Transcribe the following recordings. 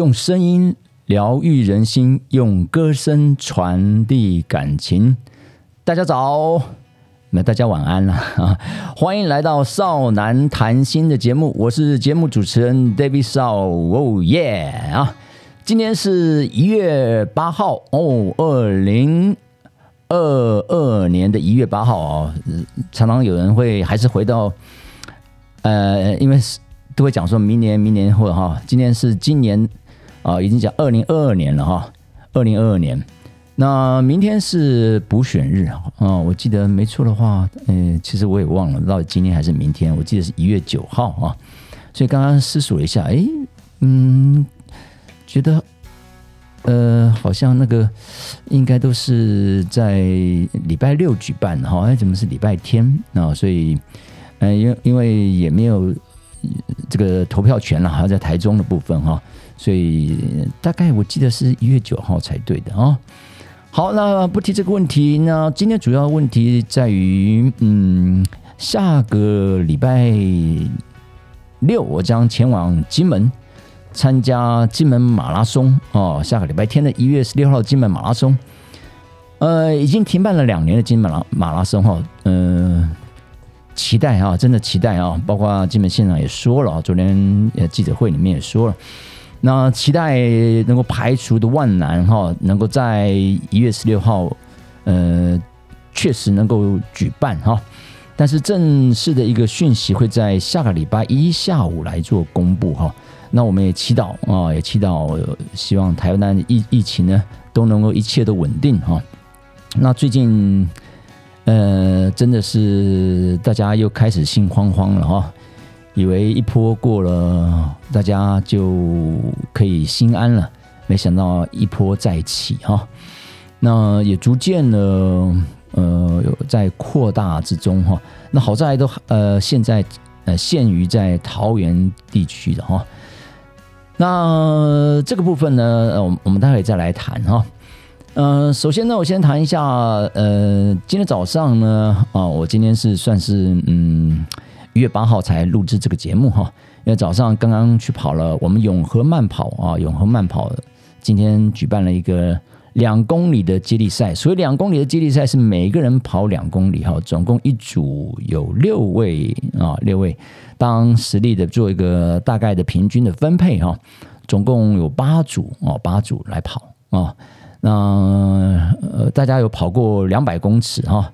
用声音疗愈人心，用歌声传递感情。大家早，那大家晚安了啊！欢迎来到少男谈心的节目，我是节目主持人 David 少哦耶啊！今天是一月八号哦，二零二二年的一月八号哦。常常有人会还是回到呃，因为都会讲说明年、明年或哈，今天是今年。啊，已经讲二零二二年了哈，二零二二年，那明天是补选日啊，我记得没错的话，嗯，其实我也忘了到底今天还是明天，我记得是一月九号啊，所以刚刚思索了一下，哎，嗯，觉得呃，好像那个应该都是在礼拜六举办哈，哎，怎么是礼拜天啊？所以，嗯，因因为也没有这个投票权了，好像在台中的部分哈。所以大概我记得是一月九号才对的啊。好，那不提这个问题。那今天主要问题在于，嗯，下个礼拜六我将前往金门参加金门马拉松哦。下个礼拜天的一月十六号金门马拉松，呃，已经停办了两年的金门马马拉松哈，嗯，期待啊，真的期待啊。包括金门县长也说了，昨天呃记者会里面也说了。那期待能够排除的万难哈，能够在一月十六号，呃，确实能够举办哈。但是正式的一个讯息会在下个礼拜一下午来做公布哈。那我们也祈祷啊，也祈祷，希望台湾的疫疫情呢都能够一切都稳定哈。那最近，呃，真的是大家又开始心慌慌了哈。以为一波过了，大家就可以心安了，没想到一波再起哈。那也逐渐的呃在扩大之中哈。那好在都呃现在呃限于在桃园地区的哈。那这个部分呢，我我们待会再来谈哈。嗯，首先呢，我先谈一下呃，今天早上呢啊，我今天是算是嗯。一月八号才录制这个节目哈，因为早上刚刚去跑了我们永和慢跑啊，永和慢跑今天举办了一个两公里的接力赛。所以两公里的接力赛是每个人跑两公里哈，总共一组有六位啊，六位当实力的做一个大概的平均的分配哈，总共有八组哦，八组来跑啊。那呃，大家有跑过两百公尺哈。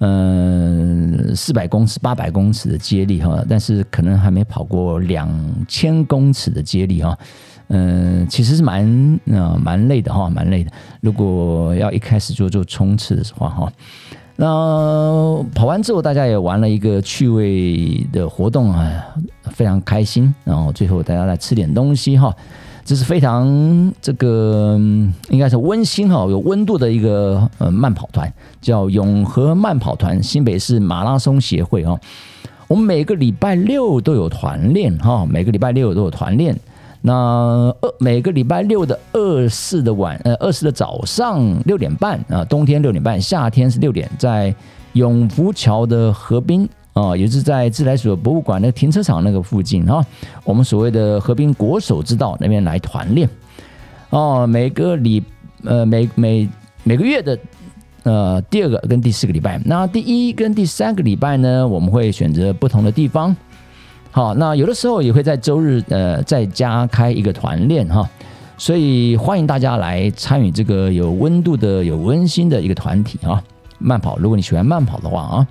嗯，四百公尺、八百公尺的接力哈，但是可能还没跑过两千公尺的接力哈。嗯，其实是蛮啊蛮累的哈，蛮累的。如果要一开始就做冲刺的话哈，那跑完之后大家也玩了一个趣味的活动啊，非常开心。然后最后大家来吃点东西哈。这是非常这个应该是温馨哈，有温度的一个呃慢跑团，叫永和慢跑团，新北市马拉松协会哈。我们每个礼拜六都有团练哈，每个礼拜六都有团练。那二每个礼拜六的二四的晚呃二四的早上六点半啊，冬天六点半，夏天是六点，在永福桥的河滨。啊，也是在自来水博物馆的停车场那个附近啊，我们所谓的河滨国手之道那边来团练。哦，每个礼呃每每每个月的呃第二个跟第四个礼拜，那第一跟第三个礼拜呢，我们会选择不同的地方。好，那有的时候也会在周日呃在家开一个团练哈，所以欢迎大家来参与这个有温度的、有温馨的一个团体啊，慢跑。如果你喜欢慢跑的话啊。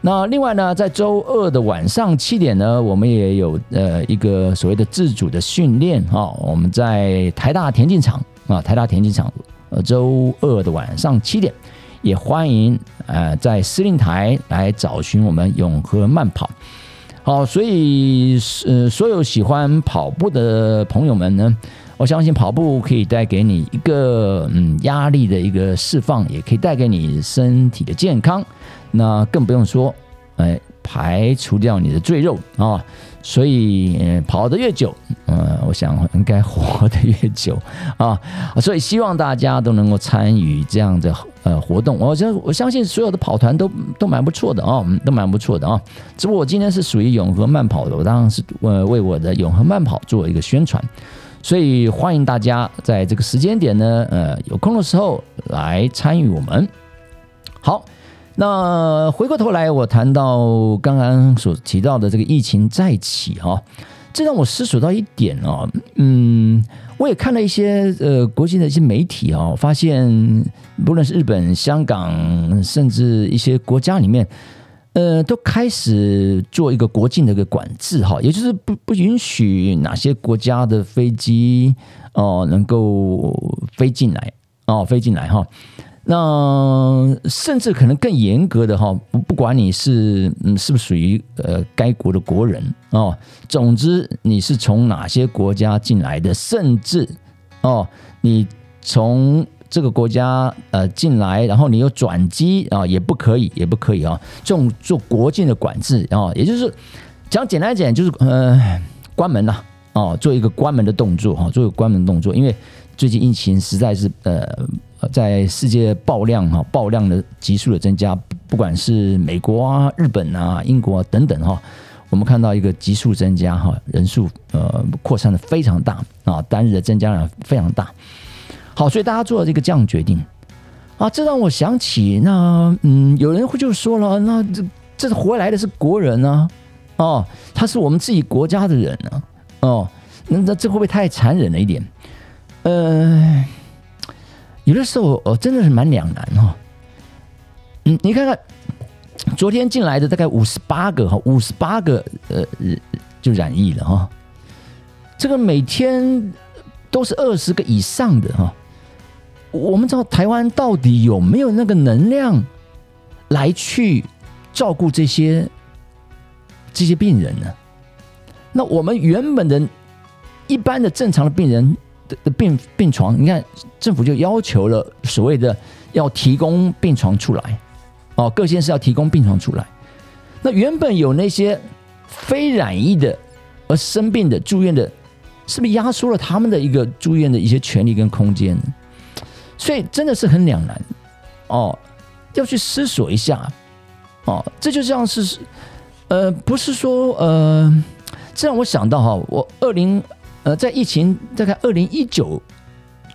那另外呢，在周二的晚上七点呢，我们也有呃一个所谓的自主的训练哈。我们在台大田径场啊，台大田径场，呃，周二的晚上七点，也欢迎呃在司令台来找寻我们永和慢跑。好，所以呃所有喜欢跑步的朋友们呢，我相信跑步可以带给你一个嗯压力的一个释放，也可以带给你身体的健康。那更不用说，哎，排除掉你的赘肉啊，所以跑得越久，嗯，我想应该活得越久啊，所以希望大家都能够参与这样的呃活动。我相我相信所有的跑团都都蛮不错的啊，都蛮不错的啊。只不过我今天是属于永和慢跑的，我当然是呃为我的永和慢跑做一个宣传。所以欢迎大家在这个时间点呢，呃，有空的时候来参与我们。好，那回过头来，我谈到刚刚所提到的这个疫情再起哈，这让我思索到一点哦，嗯，我也看了一些呃国际的一些媒体啊，发现不论是日本、香港，甚至一些国家里面。呃，都开始做一个国境的一个管制哈，也就是不不允许哪些国家的飞机哦能够飞进来哦飞进来哈。那甚至可能更严格的哈，不不管你是嗯是不是属于呃该国的国人哦，总之你是从哪些国家进来的，甚至哦你从。这个国家呃进来，然后你又转机啊，也不可以，也不可以啊。这种做国境的管制啊，也就是讲简单一点，就是呃关门呐，哦，做一个关门的动作哈，做一个关门动作。因为最近疫情实在是呃在世界爆量哈，爆量的急速的增加，不管是美国啊、日本啊、英国啊等等哈，我们看到一个急速增加哈，人数呃扩散的非常大啊，单日的增加量非常大。好，所以大家做了这个这样决定啊，这让我想起那嗯，有人会就说了，那这这回来的是国人呢，哦，他是我们自己国家的人呢，哦，那那这会不会太残忍了一点？呃，有的时候哦，真的是蛮两难哈。嗯，你看看昨天进来的大概五十八个哈，五十八个呃就染疫了哈，这个每天都是二十个以上的哈。我们知道台湾到底有没有那个能量来去照顾这些这些病人呢？那我们原本的一般的正常的病人的病病床，你看政府就要求了所谓的要提供病床出来哦，各县市要提供病床出来。那原本有那些非染疫的而生病的住院的，是不是压缩了他们的一个住院的一些权利跟空间？所以真的是很两难哦，要去思索一下哦。这就像是呃，不是说呃，这让我想到哈，我二零呃，在疫情大概二零一九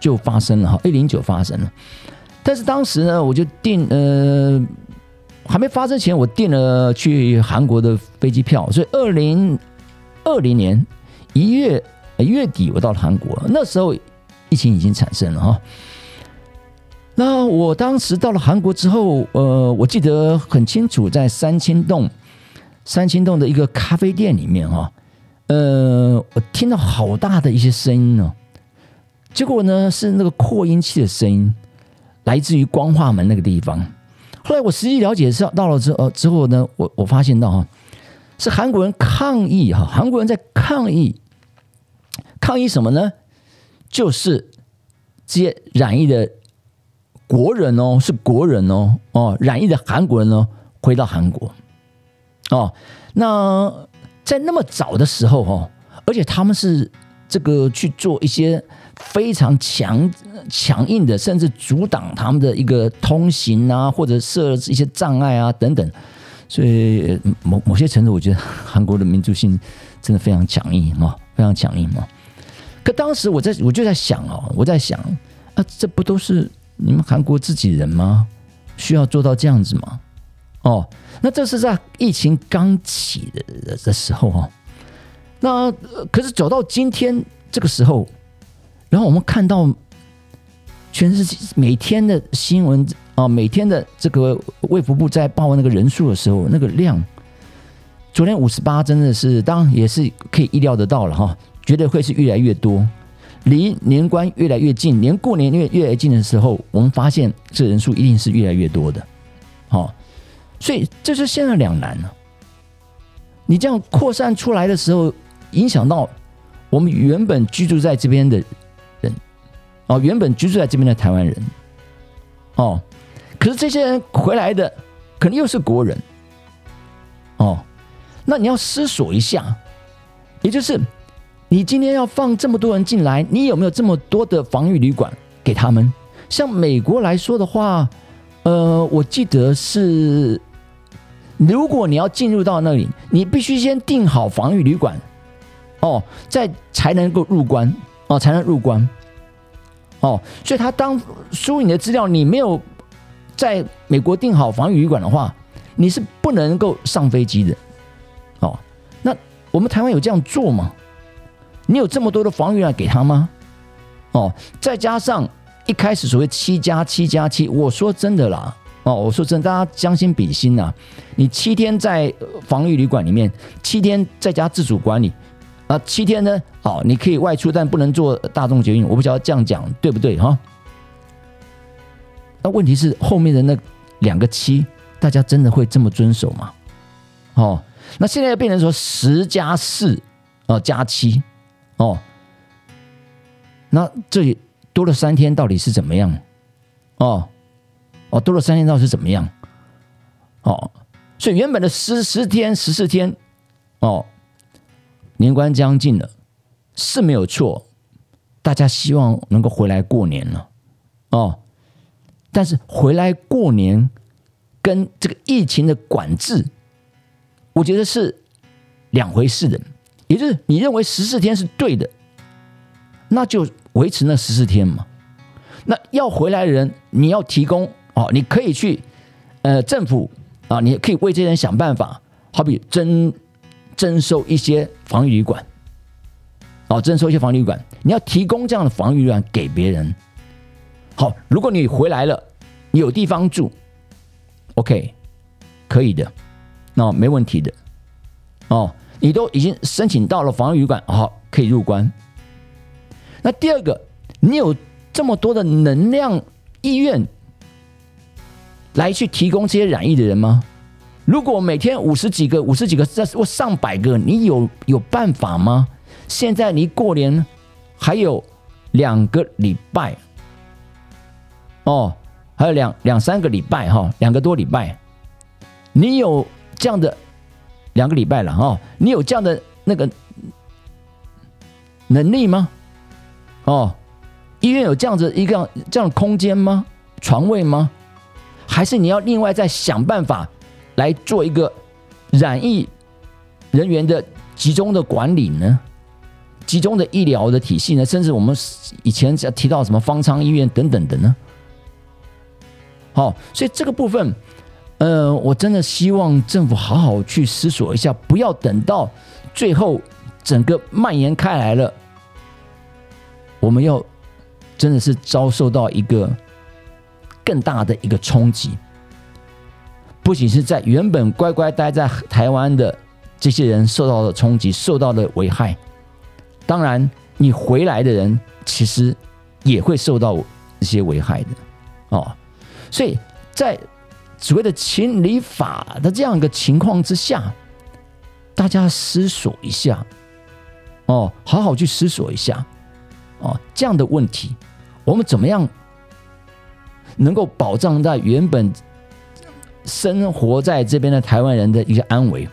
就发生了哈，二零一九发生了。但是当时呢，我就订呃，还没发生前，我订了去韩国的飞机票，所以二零二零年一月月底我到了韩国，那时候疫情已经产生了哈。那我当时到了韩国之后，呃，我记得很清楚，在三清洞，三清洞的一个咖啡店里面哈，呃，我听到好大的一些声音呢，结果呢是那个扩音器的声音，来自于光化门那个地方。后来我实际了解是到了之后之后呢，我我发现到哈，是韩国人抗议哈，韩国人在抗议，抗议什么呢？就是这些染疫的。国人哦，是国人哦，哦，染疫的韩国人哦，回到韩国，哦，那在那么早的时候哦，而且他们是这个去做一些非常强强硬的，甚至阻挡他们的一个通行啊，或者设置一些障碍啊等等，所以某某些程度，我觉得韩国的民族性真的非常强硬啊，非常强硬嘛。可当时我在我就在想哦，我在想啊，这不都是？你们韩国自己人吗？需要做到这样子吗？哦，那这是在疫情刚起的的时候哦。那可是走到今天这个时候，然后我们看到全世界每天的新闻啊，每天的这个卫福部在报那个人数的时候，那个量，昨天五十八真的是，当然也是可以意料得到了哈，绝对会是越来越多。离年关越来越近，连过年越越来越近的时候，我们发现这人数一定是越来越多的。好，所以这是现在两难了。你这样扩散出来的时候，影响到我们原本居住在这边的人，哦，原本居住在这边的台湾人，哦，可是这些人回来的，可能又是国人，哦，那你要思索一下，也就是。你今天要放这么多人进来，你有没有这么多的防御旅馆给他们？像美国来说的话，呃，我记得是，如果你要进入到那里，你必须先订好防御旅馆，哦，再才能够入关。哦才能入关。哦，所以他当输你的资料，你没有在美国订好防御旅馆的话，你是不能够上飞机的。哦，那我们台湾有这样做吗？你有这么多的防御旅给他吗？哦，再加上一开始所谓七加七加七，我说真的啦，哦，我说真，大家将心比心呐，你七天在防御旅馆里面，七天在家自主管理。啊，七天呢？好，你可以外出，但不能坐大众捷运。我不晓得这样讲对不对哈？那问题是后面的那两个七，大家真的会这么遵守吗？哦，那现在变成说十加四哦，加七哦，那这里多了三天，到底是怎么样？哦哦，多了三天到是怎么样？哦，所以原本的十十天十四天哦。年关将近了，是没有错，大家希望能够回来过年了，哦，但是回来过年跟这个疫情的管制，我觉得是两回事的。也就是你认为十四天是对的，那就维持那十四天嘛。那要回来的人，你要提供哦，你可以去呃政府啊，你可以为这些人想办法，好比征。征收一些防御旅馆，哦，征收一些防御旅馆，你要提供这样的防御旅馆给别人。好，如果你回来了，你有地方住，OK，可以的，那没问题的。哦，你都已经申请到了防御旅馆，好，可以入关。那第二个，你有这么多的能量意愿来去提供这些染疫的人吗？如果每天五十几个、五十几个，这或上百个，你有有办法吗？现在离过年还有两个礼拜，哦，还有两两三个礼拜哈，两个多礼拜，你有这样的两个礼拜了哈，你有这样的那个能力吗？哦，医院有这样子一个这样的空间吗？床位吗？还是你要另外再想办法？来做一个染疫人员的集中的管理呢，集中的医疗的体系呢，甚至我们以前提到什么方舱医院等等的呢？好，所以这个部分，呃，我真的希望政府好好去思索一下，不要等到最后整个蔓延开来了，我们要真的是遭受到一个更大的一个冲击。不仅是在原本乖乖待在台湾的这些人受到了冲击，受到了危害。当然，你回来的人其实也会受到一些危害的哦。所以在所谓的情理法的这样一个情况之下，大家思索一下哦，好好去思索一下哦，这样的问题，我们怎么样能够保障在原本。生活在这边的台湾人的一个安危，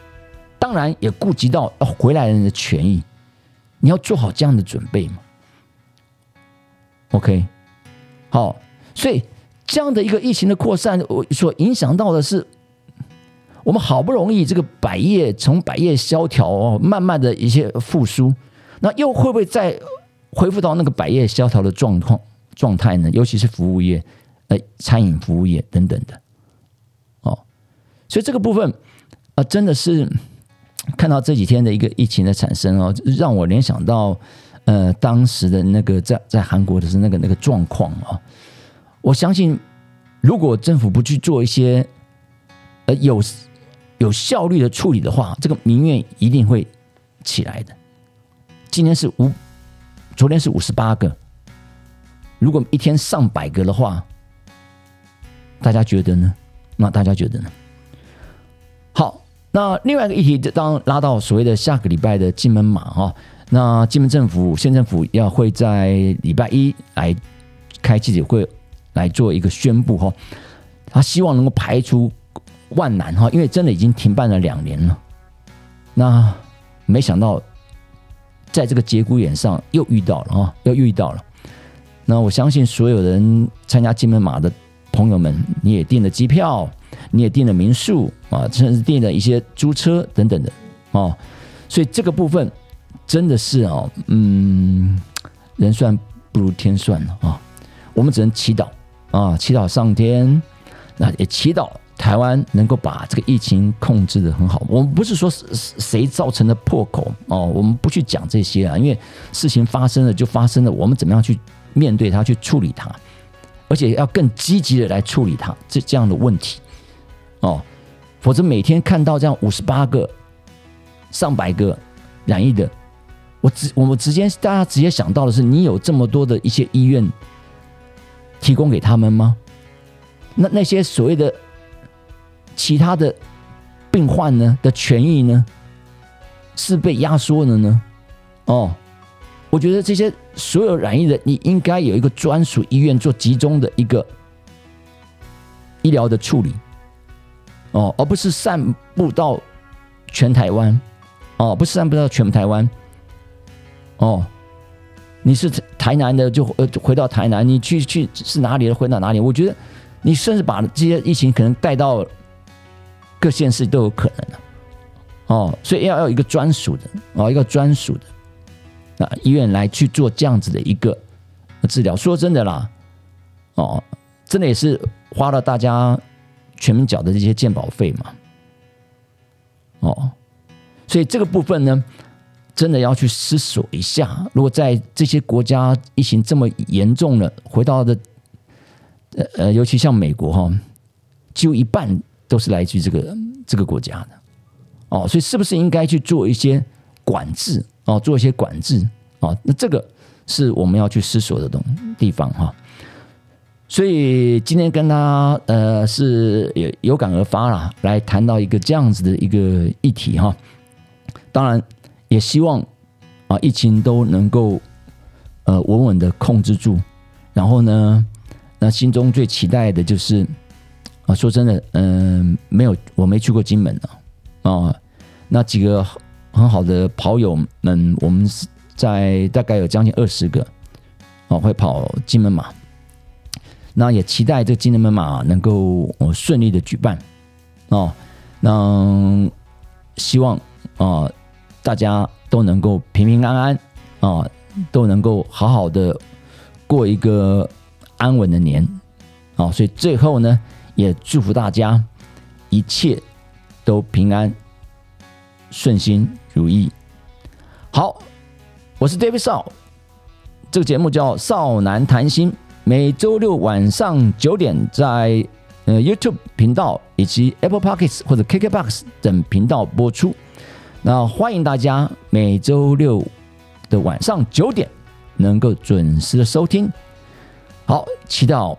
当然也顾及到回来人的权益，你要做好这样的准备嘛。OK，好，所以这样的一个疫情的扩散，我所影响到的是，我们好不容易这个百业从百业萧条哦，慢慢的一些复苏，那又会不会再恢复到那个百业萧条的状况状态呢？尤其是服务业，呃，餐饮服务业等等的。哦所以这个部分啊，真的是看到这几天的一个疫情的产生哦，让我联想到呃当时的那个在在韩国的是那个那个状况啊。我相信，如果政府不去做一些呃有有效率的处理的话，这个民怨一定会起来的。今天是五，昨天是五十八个，如果一天上百个的话，大家觉得呢？那大家觉得呢？好，那另外一个议题，当拉到所谓的下个礼拜的金门马哈，那金门政府县政府要会在礼拜一来开记者会来做一个宣布哈，他希望能够排除万难哈，因为真的已经停办了两年了，那没想到在这个节骨眼上又遇到了哈，又遇到了，那我相信所有人参加金门马的朋友们，你也订了机票。你也订了民宿啊，甚至订了一些租车等等的哦，所以这个部分真的是哦，嗯，人算不如天算了啊！我们只能祈祷啊，祈祷上天，那也祈祷台湾能够把这个疫情控制的很好。我们不是说谁造成的破口哦，我们不去讲这些啊，因为事情发生了就发生了，我们怎么样去面对它，去处理它，而且要更积极的来处理它这这样的问题哦，否则每天看到这样五十八个、上百个染疫的。我直我们直接大家直接想到的是，你有这么多的一些医院提供给他们吗？那那些所谓的其他的病患呢的权益呢，是被压缩了呢？哦，我觉得这些所有染疫的，你应该有一个专属医院做集中的一个医疗的处理，哦，而不是散布到全台湾，哦，不是散布到全台湾。哦，你是台南的，就呃回到台南；你去去是哪里的，回到哪里。我觉得你甚至把这些疫情可能带到各县市都有可能的。哦，所以要要一个专属的哦，一个专属的啊医院来去做这样子的一个治疗。说真的啦，哦，真的也是花了大家全民缴的这些健保费嘛。哦，所以这个部分呢。真的要去思索一下，如果在这些国家疫情这么严重了，回到的呃呃，尤其像美国哈，几乎一半都是来自于这个这个国家的哦，所以是不是应该去做一些管制哦，做一些管制哦？那这个是我们要去思索的东地方哈。所以今天跟他呃是有有感而发了，来谈到一个这样子的一个议题哈。当然。也希望啊，疫情都能够呃稳稳的控制住。然后呢，那心中最期待的就是啊，说真的，嗯，没有，我没去过金门啊，啊，那几个很好的跑友们，我们在大概有将近二十个哦，会跑金门马。那也期待这金门马能够顺利的举办哦。那希望啊。大家都能够平平安安啊，都能够好好的过一个安稳的年啊，所以最后呢，也祝福大家一切都平安顺心如意。好，我是 David 少，这个节目叫《少男谈心》，每周六晚上九点在呃 YouTube 频道以及 Apple Podcasts 或者 KKBox 等频道播出。那欢迎大家每周六的晚上九点能够准时的收听。好，祈祷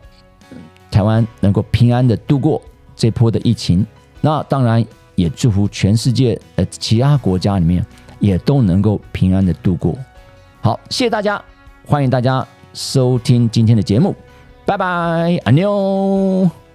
台湾能够平安的度过这波的疫情。那当然也祝福全世界呃其他国家里面也都能够平安的度过。好，谢谢大家，欢迎大家收听今天的节目，拜拜，阿妞。